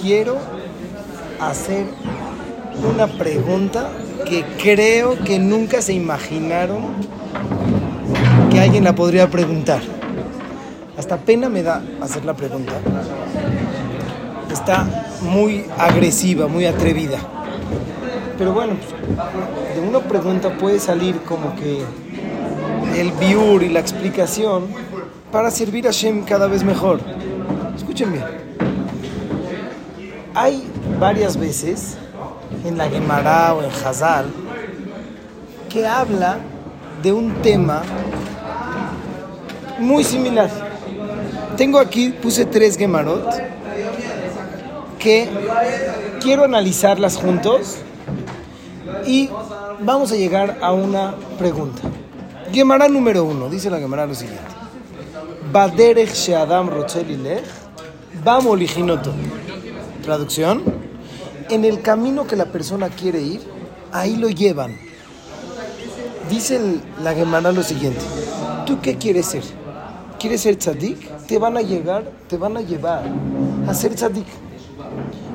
quiero hacer una pregunta que creo que nunca se imaginaron que alguien la podría preguntar. Hasta pena me da hacer la pregunta. Está muy agresiva, muy atrevida. Pero bueno, de una pregunta puede salir como que el biur y la explicación para servir a Shem cada vez mejor. Escuchen bien. Hay varias veces en la Gemara o en Hazal que habla de un tema muy similar. Tengo aquí, puse tres Gemarot que quiero analizarlas juntos y vamos a llegar a una pregunta. Gemara número uno, dice la Gemara lo siguiente. Baderech Sheadam Rochelilech, Bamolijinoto. Traducción. En el camino que la persona quiere ir, ahí lo llevan. Dice el- la Gemara lo siguiente. ¿Tú qué quieres ser? ¿Quieres ser tzadik? Te van a llegar, te van a llevar a ser tzadik.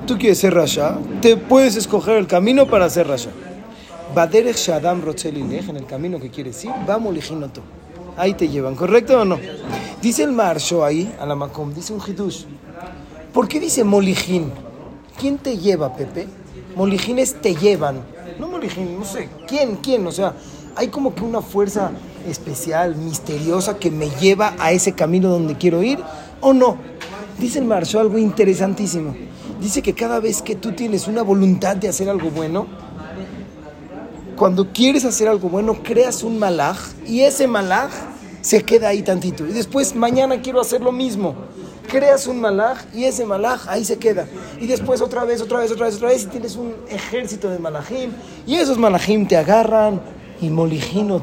¿Tú quieres ser rasha? Te puedes escoger el camino para ser rasha. Baderech Shadam Rochelilech, en el camino que quieres ir, vamos. Ahí te llevan, ¿correcto o no? Dice el Marsho ahí, a la Macom, dice un hidush. ¿Por qué dice molijin? ¿Quién te lleva, Pepe? Molijines te llevan. No molijin, no sé. ¿Quién? ¿Quién? O sea, hay como que una fuerza especial, misteriosa, que me lleva a ese camino donde quiero ir, ¿o no? Dice el Marsho algo interesantísimo. Dice que cada vez que tú tienes una voluntad de hacer algo bueno, cuando quieres hacer algo bueno, creas un malaj y ese malaj se queda ahí tantito. Y después mañana quiero hacer lo mismo. Creas un malaj y ese malaj ahí se queda. Y después otra vez, otra vez, otra vez, otra vez y tienes un ejército de malajim. Y esos malajim te agarran y molijino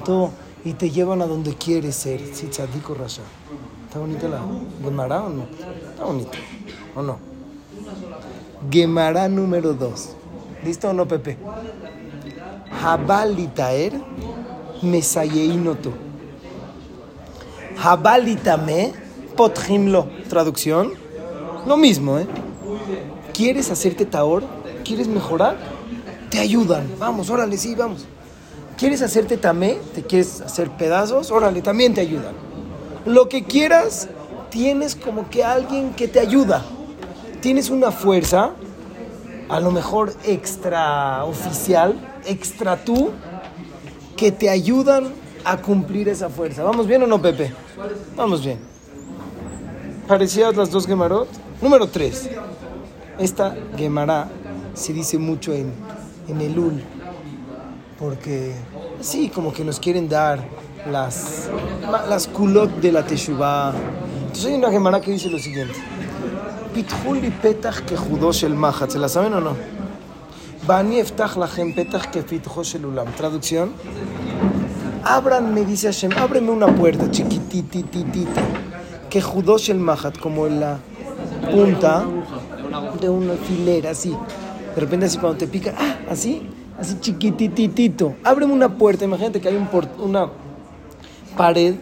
y te llevan a donde quieres ser. Sí, tzadiko rasha. ¿Está bonita la Gemara o no? Está bonita. ¿O no? Gemara número 2. ¿Listo o no, Pepe? Habalitaer mesayeinoto. Habalitame potjimlo. Traducción. Lo mismo, ¿eh? ¿Quieres hacerte taor? ¿Quieres mejorar? Te ayudan. Vamos, órale, sí, vamos. ¿Quieres hacerte tamé? ¿Te quieres hacer pedazos? Órale, también te ayudan. Lo que quieras, tienes como que alguien que te ayuda. Tienes una fuerza, a lo mejor extra oficial, extra tú, que te ayudan a cumplir esa fuerza. ¿Vamos bien o no, Pepe? Vamos bien. ¿Parecidas las dos Gemarot? Número 3. Esta Gemara se dice mucho en, en el Ul, porque sí, como que nos quieren dar las, las kulot de la Teshuvah. Entonces hay una Gemara que dice lo siguiente. Pitjuli petach que judosh el mahat. ¿Se la saben o no? Bani eftach lachem petach que pitjosh el ulam. Traducción. Ábranme, dice Hashem, ábreme una puerta chiquitititita. Que judosh el mahat, como en la punta de una filera, así. De repente así cuando te pica, ah, así, así chiquitititito. Ábreme una puerta, imagínate que hay un una pared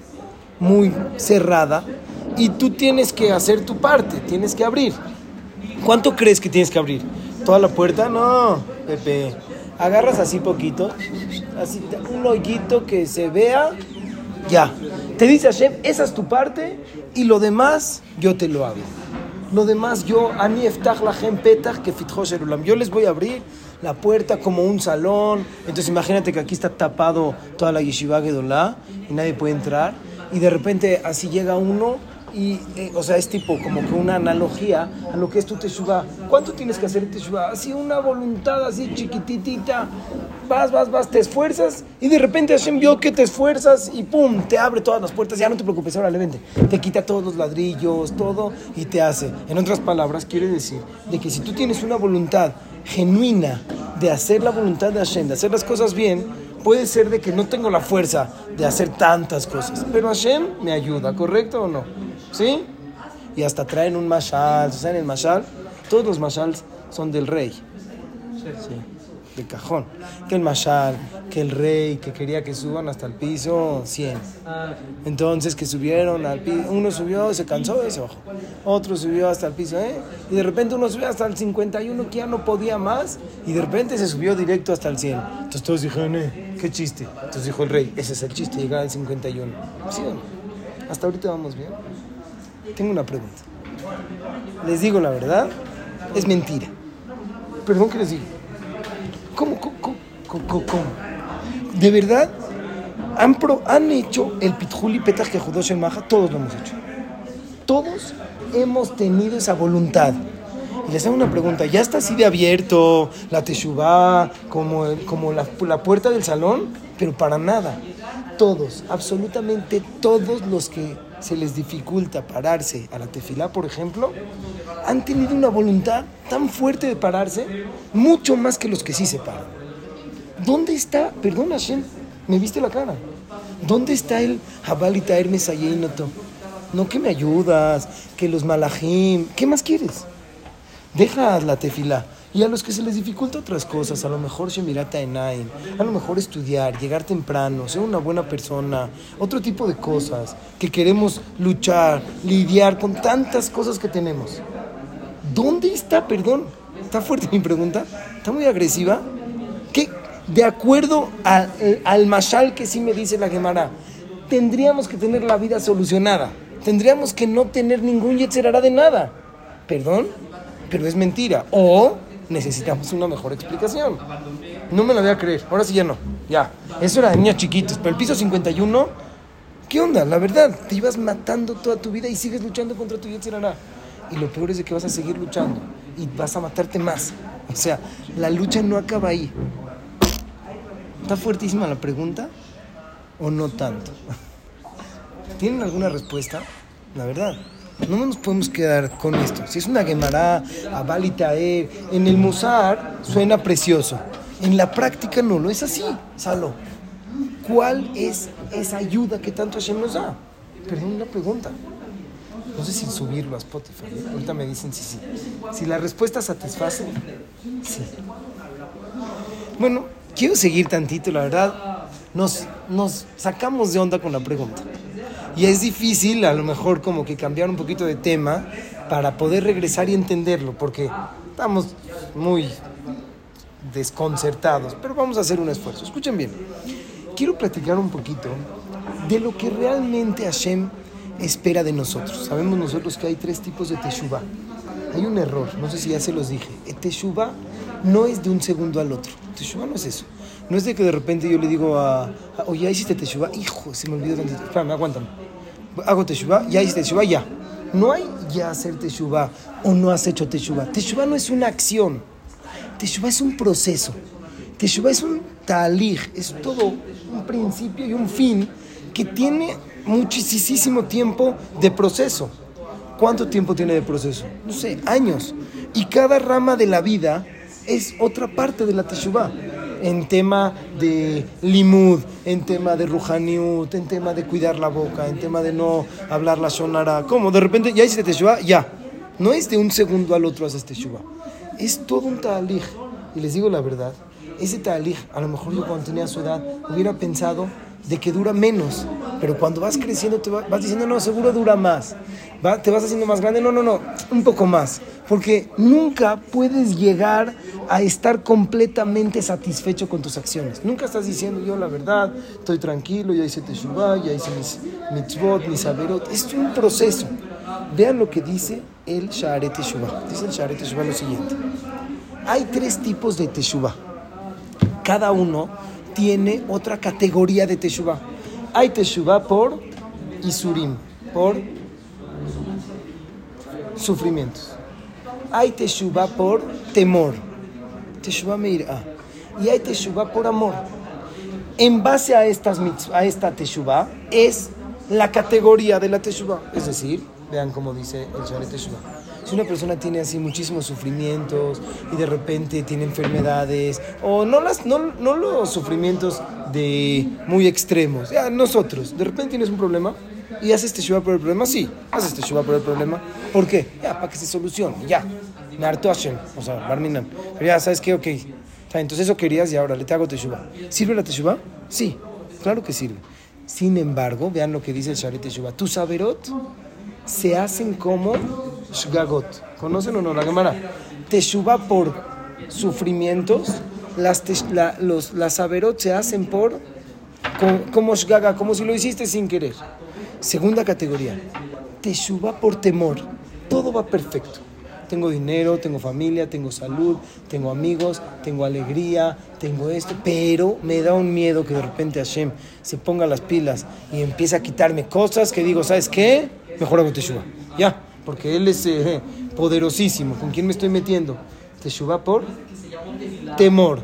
muy cerrada y tú tienes que hacer tu parte, tienes que abrir. ¿Cuánto crees que tienes que abrir? ¿Toda la puerta? No, Pepe. Agarras así poquito, así un hoyito que se vea, ya. Te dice Hashem, esa es tu parte y lo demás yo te lo hago. Lo demás yo, ani eftach lachem petach que. Yo les voy a abrir la puerta como un salón. Entonces imagínate que aquí está tapado toda la yeshiva gedolá y nadie puede entrar. Y de repente así llega uno y, eh, o sea, es tipo como que una analogía a lo que es tu teshuva. ¿Cuánto tienes que hacer teshuva? Así una voluntad así chiquititita. Vas, vas, vas, te esfuerzas y de repente Hashem vio que te esfuerzas y pum, te abre todas las puertas. Ya no te preocupes, ahora le vente. Te quita todos los ladrillos, todo y te hace. En otras palabras, quiere decir de que si tú tienes una voluntad genuina de hacer la voluntad de Hashem, de hacer las cosas bien, puede ser de que no tengo la fuerza de hacer tantas cosas, pero Hashem me ayuda, ¿correcto o no? ¿Sí? Y hasta traen un mashal, ¿saben el mashal? Todos los mashals son del rey. Sí. De cajón. Que el mashal, que el rey, que quería que suban hasta el piso 100. Entonces que subieron al piso, uno subió, se cansó se bajó. Otro subió hasta el piso, ¿eh? Y de repente uno subió hasta el 51 que ya no podía más y de repente se subió directo hasta el 100. Entonces todos dijeron, eh, qué chiste. Entonces dijo el rey, ese es el chiste, llegar al 51. ¿Sí o no? Hasta ahorita vamos bien. Tengo una pregunta. Les digo la verdad, es mentira. Perdón que les digo. ¿Cómo, cómo, cómo, cómo? De verdad, han, pro- han hecho el pitjuli petach que judó el maja, todos lo hemos hecho. Todos hemos tenido esa voluntad. Y les hago una pregunta, ¿ya está así de abierto la teshuvá, como, como la puerta del salón? Pero para nada. Todos, absolutamente todos los que se les dificulta pararse a la tefilá, por ejemplo, han tenido una voluntad tan fuerte de pararse, mucho más que los que sí se paran. ¿Dónde está, perdón Hashem, me viste la cara? ¿Dónde está el Habalita Hermes Ayenoto? No que me ayudas, que los malajim, ¿qué más quieres? Deja la tefila. Y a los que se les dificulta otras cosas, a lo mejor Shemirata Enaim, a lo mejor estudiar, llegar temprano, ser una buena persona, otro tipo de cosas, que queremos luchar, lidiar con tantas cosas que tenemos. ¿Dónde está, perdón? ¿Está fuerte mi pregunta? ¿Está muy agresiva? ¿Qué? De acuerdo al, al mashal que sí me dice la Gemara, tendríamos que tener la vida solucionada. Tendríamos que no tener ningún yetzerará de nada. ¿Perdón? Pero es mentira. O necesitamos una mejor explicación. No me la voy a creer. Ahora sí ya no. Ya. Eso era de niños chiquitos. Pero el piso 51, ¿qué onda? La verdad, te ibas matando toda tu vida y sigues luchando contra tu yetzerará. Y lo peor es de que vas a seguir luchando y vas a matarte más. O sea, la lucha no acaba ahí. ¿Está fuertísima la pregunta o no tanto? ¿Tienen alguna respuesta? La verdad, no nos podemos quedar con esto. Si es una Gemara, Abal y Taer, en el Musar suena precioso. En la práctica no lo es así, Salo. ¿Cuál es esa ayuda que tanto Hashem nos da? Perdón, una pregunta. No sé si subirlo a Spotify. ¿eh? Ahorita me dicen si sí. Si la respuesta satisface, sí. Bueno, quiero seguir tantito, la verdad. Nos, nos sacamos de onda con la pregunta. Y es difícil, a lo mejor, como que cambiar un poquito de tema para poder regresar y entenderlo, porque estamos muy desconcertados. Pero vamos a hacer un esfuerzo. Escuchen bien. Quiero platicar un poquito de lo que realmente Hashem espera de nosotros. Sabemos nosotros que hay tres tipos de teshuva. Hay un error, no sé si ya se los dije. El teshuva no es de un segundo al otro. Teshuva no es eso. No es de que de repente yo le digo a, a oye, ¿ya hiciste teshuva? Hijo, se me olvidó. Espérame, aguántame. Hago teshuva, ya hiciste teshuva, ya. No hay ya hacer teshuva o no has hecho teshuva. Teshuva no es una acción. Teshuva es un proceso. Teshuva es un talij, es todo un principio y un fin que tiene muchísimo tiempo de proceso. ¿Cuánto tiempo tiene de proceso? No sé, años. Y cada rama de la vida es otra parte de la Teshuvah. En tema de limud, en tema de ruhaniut, en tema de cuidar la boca, en tema de no hablar la shonara. ¿Cómo? De repente ya hiciste Teshuvah, ya. No es de un segundo al otro haces Teshuvah. Es todo un talij. Y les digo la verdad, ese talij, a lo mejor yo cuando tenía su edad hubiera pensado de que dura menos, pero cuando vas creciendo te va- vas diciendo, no, seguro dura más. Te vas haciendo más grande, no, no, no, un poco más. Porque nunca puedes llegar a estar completamente satisfecho con tus acciones. Nunca estás diciendo, yo la verdad, estoy tranquilo, ya hice Teshuvah, ya hice mis mitzvot, mis averot. Es un proceso. Vean lo que dice el Sha'aret Teshuvah. Dice el Sha'aret Teshuvah lo siguiente. Hay tres tipos de Teshuvah cada uno tiene otra categoría de Teshuvah. Hay Teshuvah por Isurim, por sufrimientos. Hay Teshuvah por temor, Teshuvah Meirah. Y hay Teshuvah por amor. En base a, estas, a esta Teshuvah es la categoría de la Teshuvah. Es decir, vean cómo dice el Sharet Teshuvah. Si una persona tiene así muchísimos sufrimientos y de repente tiene enfermedades, o no, las, no, no los sufrimientos de muy extremos, ya nosotros, de repente tienes un problema y haces teshuva por el problema, sí, haces teshuva por el problema. ¿Por qué? Ya, para que se solucione, ya. Me hartó Hashem, o sea, Barminan. Pero ya, ¿sabes qué? Ok, Entonces eso querías y ahora le te hago teshuva. ¿Sirve la teshuva? Sí, claro que sirve. Sin embargo, vean lo que dice el Sharet Teshuva. Tus averot se hacen como shgagot. ¿Conocen o no la Gemara? Teshuva por sufrimientos. Las, los, las averot se hacen por como, shgaga, como si lo hiciste sin querer. Segunda categoría. Teshuva por temor. Todo va perfecto tengo dinero, tengo familia, tengo salud, tengo amigos, tengo alegría, tengo esto, pero me da un miedo que de repente Hashem se ponga las pilas y empiece a quitarme cosas que digo, ¿sabes qué? Mejor hago Teshuvah. Ya, porque Él es eh, poderosísimo. ¿Con quién me estoy metiendo? Teshuvah por temor.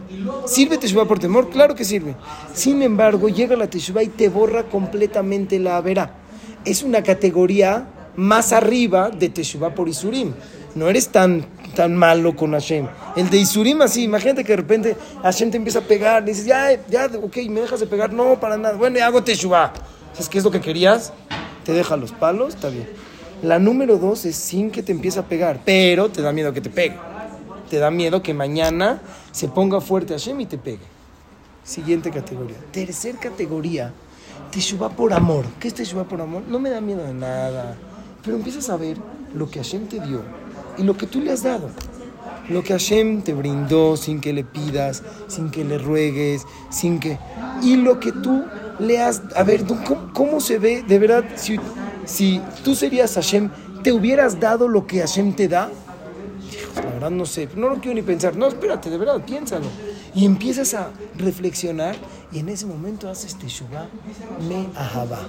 ¿Sirve Teshuvah por temor? Claro que sirve. Sin embargo, llega la Teshuvah y te borra completamente la verá. Es una categoría más arriba de Teshuvah por Isurim no eres tan, tan malo con Hashem. El de Isurim así, imagínate que de repente Hashem te empieza a pegar, dices, ya, ya, ok, me dejas de pegar, no, para nada, bueno, hago teshuva. ¿Sabes qué es lo que querías? Te deja los palos, está bien. La número dos es sin que te empiece a pegar, pero te da miedo que te pegue. Te da miedo que mañana se ponga fuerte Hashem y te pegue. Siguiente categoría. Tercer categoría, teshuva por amor. ¿Qué es teshuva por amor? No me da miedo de nada, pero empiezas a ver lo que Hashem te dio y lo que tú le has dado. Lo que Hashem te brindó sin que le pidas, sin que le ruegues, sin que... Y lo que tú le has... A ver, ¿cómo, se ve de verdad si, si tú serías Hashem, te hubieras dado lo que Hashem te da? La verdad no sé, no lo quiero ni pensar. No, espérate, de verdad, piénsalo. Y empiezas a reflexionar y en ese momento haces Teshuvah me ahaba.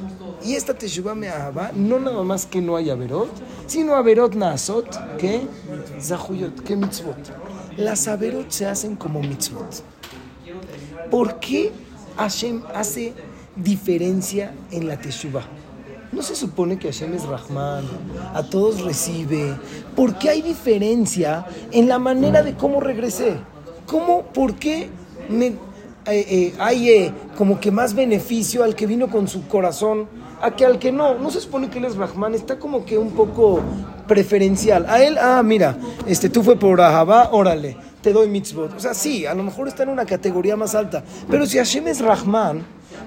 Y esta Teshuvah me ahaba, no nada más que no haya Averot, sino Averot Naasot, que Zahuyot, que Mitzvot. Las Averot se hacen como Mitzvot. ¿Por qué Hashem hace diferencia en la Teshuvah? ¿No se supone que Hashem es Rahman? A todos recibe. ¿Por qué hay diferencia en la manera de cómo regresé? ¿Cómo, por qué me, eh, eh, hay eh, como que más beneficio al que vino con su corazón a que al que no? No se supone que él es Rahman, está como que un poco preferencial. A él, ah, mira, este, tú fue por Ahabá, órale, te doy mitzvot. O sea, sí, a lo mejor está en una categoría más alta. Pero si Hashem es Rahman,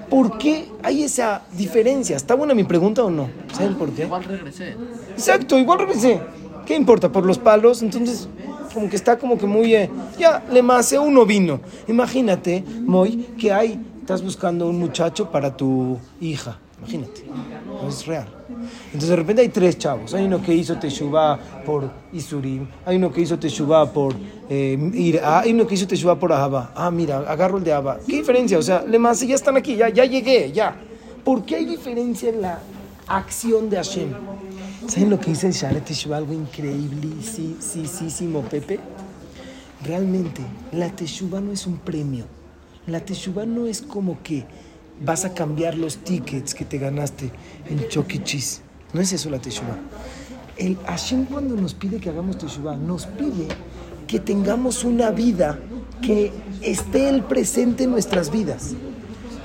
¿por qué hay esa diferencia? ¿Está buena mi pregunta o no? ¿Saben por qué? Igual regresé. Exacto, igual regresé. ¿Qué importa? Por los palos, entonces como que está como que muy... Eh, ya, le más uno vino. Imagínate, Moy, que hay, estás buscando un muchacho para tu hija. Imagínate, no es real. Entonces de repente hay tres chavos. Hay uno que hizo Teshuvah por Isurim, hay uno que hizo Teshuvah por eh, hay uno que hizo Teshuvah por Ahaba. Ah, mira, agarro el de Ahaba. ¿Qué diferencia? O sea, le más ya están aquí, ya, ya llegué, ya. ¿Por qué hay diferencia en la acción de Hashem? ¿Saben lo que dice Sharet Teshuvah? Algo increíble, sí, sí, sí, sí, Pepe. Realmente, la Teshuvah no es un premio. La Teshuvah no es como que vas a cambiar los tickets que te ganaste en Chucky e. No es eso la Teshuvah. El Hashem cuando nos pide que hagamos Teshuvah, nos pide que tengamos una vida que esté el presente en nuestras vidas.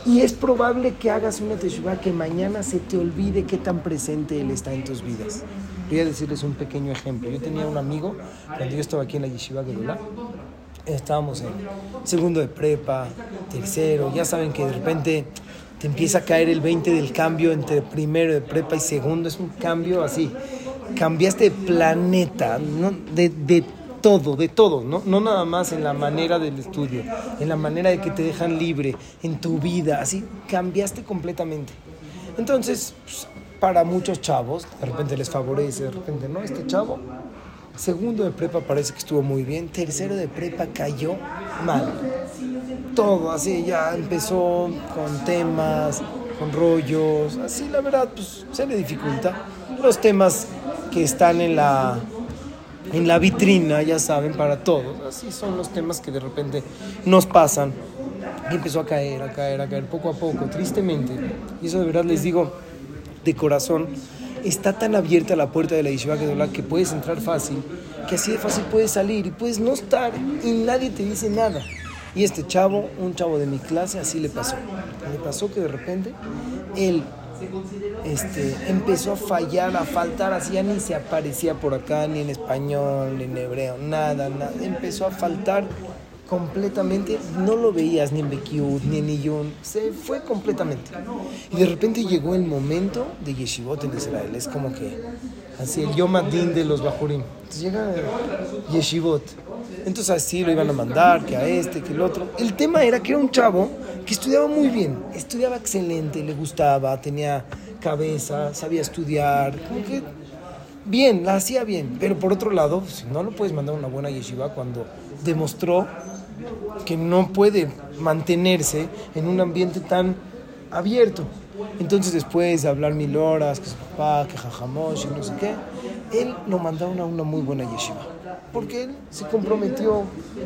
Y es probable que hagas una teshuva que mañana se te olvide qué tan presente Él está en tus vidas. Voy a decirles un pequeño ejemplo. Yo tenía un amigo, cuando yo estaba aquí en la Yeshiva Gedulá, estábamos en segundo de prepa, tercero, ya saben que de repente te empieza a caer el 20 del cambio entre primero de prepa y segundo, es un cambio así. Cambiaste de planeta, ¿no? de, de todo, de todo, ¿no? no nada más en la manera del estudio, en la manera de que te dejan libre, en tu vida, así cambiaste completamente. Entonces, pues, para muchos chavos, de repente les favorece, de repente no, este chavo, segundo de prepa parece que estuvo muy bien, tercero de prepa cayó mal. Todo así, ya empezó con temas, con rollos, así la verdad, pues se le dificulta. Los temas que están en la en la vitrina, ya saben, para todos. Así son los temas que de repente nos pasan. Y empezó a caer, a caer, a caer, poco a poco, tristemente. Y eso de verdad les digo de corazón. Está tan abierta la puerta de la Yeshiva que puedes entrar fácil, que así de fácil puedes salir y puedes no estar y nadie te dice nada. Y este chavo, un chavo de mi clase, así le pasó. Le pasó que de repente él este, empezó a fallar, a faltar, así ya ni se aparecía por acá, ni en español, ni en hebreo, nada, nada. Empezó a faltar completamente, no lo veías ni en Bekiut, ni en Iyun, se fue completamente. Y de repente llegó el momento de Yeshivot en Israel, es como que así el Yom Adin de los Bajurim. Entonces llega Yeshivot. Entonces así lo iban a mandar, que a este, que el otro. El tema era que era un chavo que estudiaba muy bien, estudiaba excelente, le gustaba, tenía cabeza, sabía estudiar, como que bien, la hacía bien. Pero por otro lado, si no lo puedes mandar a una buena yeshiva cuando demostró que no puede mantenerse en un ambiente tan abierto. Entonces después de hablar mil horas, que su papá, que jajamosh y no sé qué, él lo mandaron a una muy buena yeshiva. Porque él se comprometió,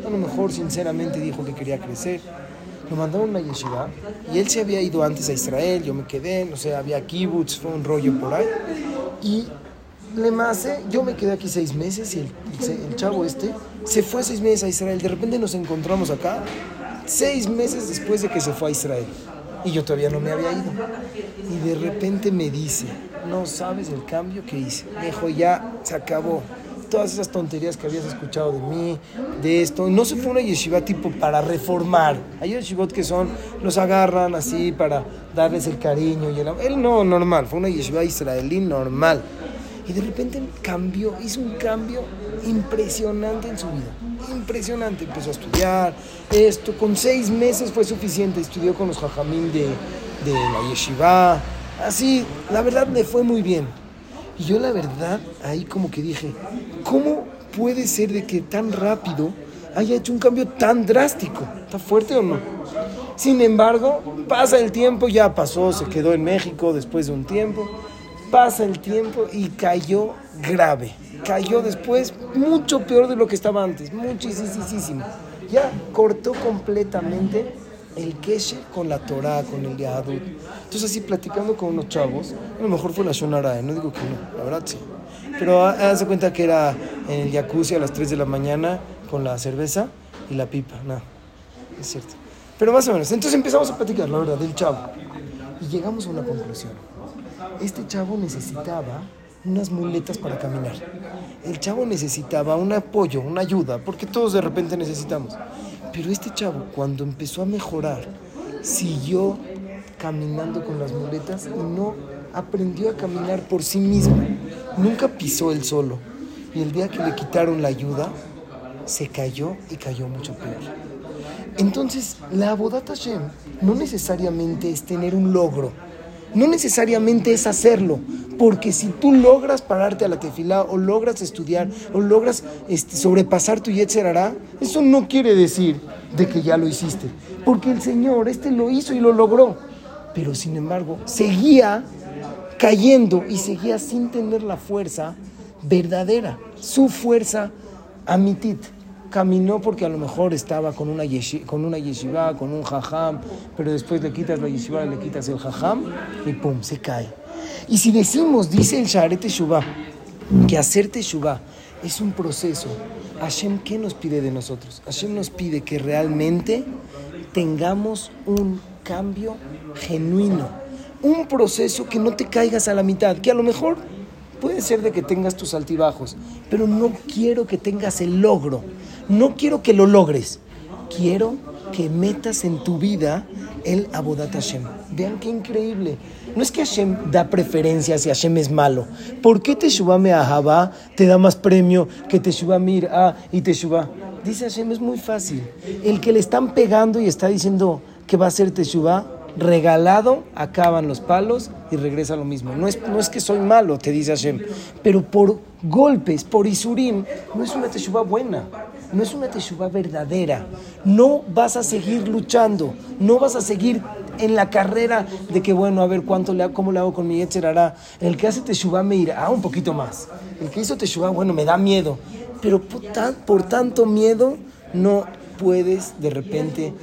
a lo mejor sinceramente dijo que quería crecer. Lo mandaron a una yeshiva y él se había ido antes a Israel, yo me quedé, no sé, había kibbutz, fue un rollo por ahí. Y le mase, yo me quedé aquí seis meses y el, el, chavo este se fue seis meses a Israel. De repente nos encontramos acá, seis meses después de que se fue a Israel. Y yo todavía no me había ido. Y de repente me dice, no sabes el cambio que hice. Me dijo, ya se acabó. Todas esas tonterías que habías escuchado de mí, de esto. No se fue una yeshiva tipo para reformar. Hay yeshivot que son, los agarran así para darles el cariño. Y el, él no, normal. Fue una yeshiva israelí normal. Y de repente cambió, hizo un cambio impresionante en su vida. Impresionante. Empezó a estudiar. Esto, con seis meses fue suficiente. Estudió con los jajamín de, de la yeshiva. Así, la verdad me fue muy bien. Y yo la verdad, ahí como que dije, ¿cómo puede ser de que tan rápido haya hecho un cambio tan drástico? ¿Está fuerte o no? Sin embargo, pasa el tiempo, ya pasó, se quedó en México después de un tiempo pasa el tiempo y cayó grave. Cayó después mucho peor de lo que estaba antes, muchísimo. Ya cortó completamente el keshe con la Torah, con el Yahadut. Entonces así platicando con unos chavos, a lo mejor fue la Shonara, no digo que no, la verdad sí. Pero hace cuenta que era en el jacuzzi a las 3 de la mañana con la cerveza y la pipa, no, es cierto. Pero más o menos, entonces empezamos a platicar, la verdad, del chavo. Y llegamos a una conclusión este chavo necesitaba unas muletas para caminar. El chavo necesitaba un apoyo, una ayuda, porque todos de repente necesitamos. Pero este chavo, cuando empezó a mejorar, siguió caminando con las muletas y no aprendió a caminar por sí mismo. Nunca pisó él solo. Y el día que le quitaron la ayuda, se cayó y cayó mucho peor. Entonces, la Abodat Hashem no necesariamente es tener un logro no necesariamente es hacerlo, porque si tú logras pararte a la tefilá o logras estudiar o logras este, sobrepasar tu yetzerará, eso no quiere decir de que ya lo hiciste, porque el Señor este lo hizo y lo logró, pero sin embargo seguía cayendo y seguía sin tener la fuerza verdadera, su fuerza amitit caminó porque a lo mejor estaba con una, yeshiva, con una yeshiva, con un jajam, pero después le quitas la yeshiva le quitas el jajam y pum, se cae. Y si decimos, dice el Sharet Teshuvah, que hacer Teshuvah es un proceso, Hashem, ¿qué nos pide de nosotros? Hashem nos pide que realmente tengamos un cambio genuino, un proceso que no te caigas a la mitad, que a lo mejor puede ser de que tengas tus altibajos, pero no quiero que tengas el logro no quiero que lo logres, quiero que metas en tu vida el Abodat Hashem. Vean qué increíble. No es que Hashem da preferencia si Hashem es malo. ¿Por qué Teshuvah Me'ahaba te da más premio que Teshuvah Mir'a y Teshuvah? Dice Hashem, es muy fácil. El que le están pegando y está diciendo que va a ser Teshuvah, regalado, acaban los palos y regresa lo mismo. No es, no es que soy malo, te dice Hashem, pero por golpes, por Isurim, no es una Teshuvah buena no es una teshuva verdadera. No vas a seguir luchando, no vas a seguir en la carrera de que, bueno, a ver cuánto le, cómo le hago con mi hará. El que hace teshuva me irá un poquito más. El que hizo teshuva, bueno, me da miedo. Pero por, por tanto miedo no puedes de repente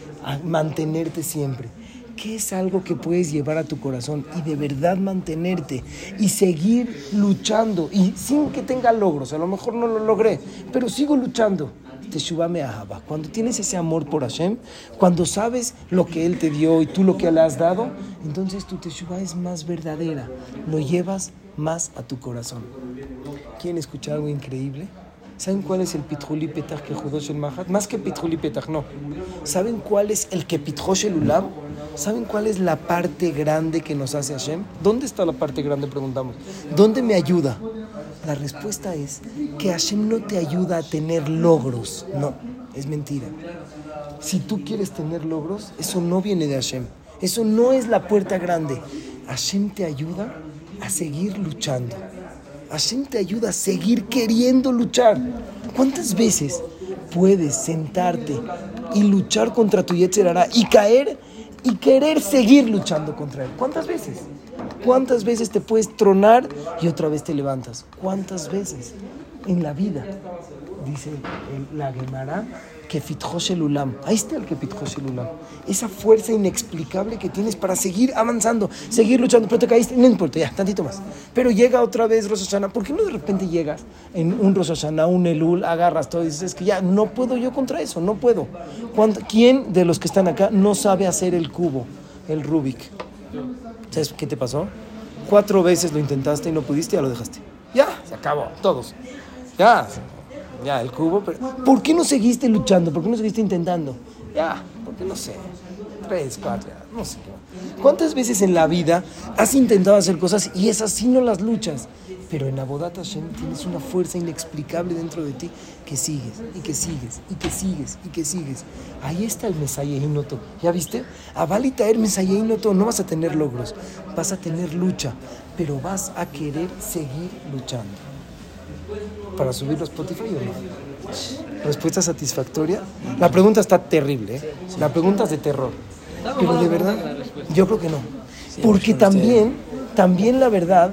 mantenerte siempre. ¿Qué es algo que puedes llevar a tu corazón y de verdad mantenerte y seguir luchando y sin que tenga logros? A lo mejor no lo logré, pero sigo luchando. Teshuvah Me'ahaba. Cuando tienes ese amor por Hashem, cuando sabes lo que Él te dio y tú lo que le has dado, entonces tu Teshuvah es más verdadera. Lo llevas más a tu corazón. ¿Quieren escuchar algo increíble? ¿Saben cuál es el Pitjuli Petach que Judosh el Mahat? Más que Pitjuli Petach, no. ¿Saben cuál es el que Pitjosh el Ulam? ¿Saben cuál es la parte grande que nos hace Hashem? ¿Dónde está la parte grande? Preguntamos. ¿Dónde me ayuda? La respuesta es que Hashem no te ayuda a tener logros. No, es mentira. Si tú quieres tener logros, eso no viene de Hashem. Eso no es la puerta grande. Hashem te ayuda a seguir luchando. Hashem te ayuda a seguir queriendo luchar. ¿Cuántas veces puedes sentarte y luchar contra tu Yetzerara y caer y querer seguir luchando contra él? ¿Cuántas veces? ¿Cuántas veces te puedes tronar y otra vez te levantas? ¿Cuántas veces en la vida? Dice el, la Gemara que el Ulam. Ahí está el que el Ulam. Esa fuerza inexplicable que tienes para seguir avanzando, seguir luchando. Pero te caíste, no importa, ya, tantito más. Pero llega otra vez Rosh Hashanah. ¿Por qué no de repente llegas en un Rosh Hashanah, un Elul, agarras todo y dices, es que ya no puedo yo contra eso, no puedo? ¿Quién de los que están acá no sabe hacer el cubo, el Rubik? ¿Sabes qué te pasó? Cuatro veces lo intentaste y no pudiste, ya lo dejaste. Ya, se acabó, todos. Ya, ya, el cubo. Pero, ¿Por qué no seguiste luchando? ¿Por qué no seguiste intentando? Ya, porque no sé. Tres, cuatro, no sé. ¿Cuántas veces en la vida has intentado hacer cosas y esas sí no las luchas? Pero en Abodat Hashem tienes una fuerza inexplicable dentro de ti que sigues y que sigues y que sigues y que sigues. Ahí está el Mesayehinoto. ¿Ya viste? A Balitaer Mesayehinoto no vas a tener logros, vas a tener lucha, pero vas a querer seguir luchando para subirlo a Spotify o no? Respuesta satisfactoria. La pregunta está terrible, ¿eh? La pregunta es de terror. Pero de verdad, yo creo que no. Porque también, también la verdad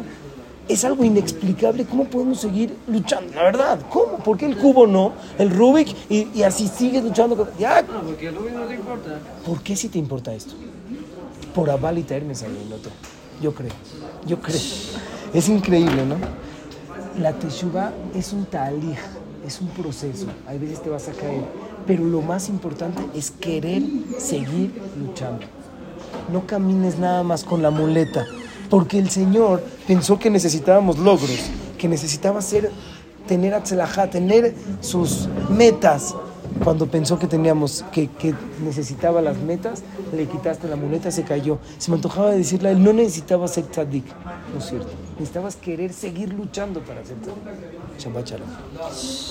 es algo inexplicable. ¿Cómo podemos seguir luchando? La verdad, ¿cómo? ¿Por qué el cubo no? El Rubik y, así sigues luchando. Ya. No, porque el Rubik no te importa. ¿Por qué si te importa esto? Por aval y el otro. Yo creo. Yo creo. Es increíble, ¿no? La teshuva es un talij, es un proceso. Hay veces te vas a caer, pero lo más importante es querer seguir luchando. No camines nada más con la muleta, porque el Señor pensó que necesitábamos logros, que necesitaba ser, tener atzelajá, tener sus metas. Cuando pensó que teníamos, que, que, necesitaba las metas, le quitaste la muleta, se cayó. Se me antojaba decirle a él, no necesitaba ser tzadik. No es cierto. Necesitabas querer seguir luchando para hacer Shabbat Shalom.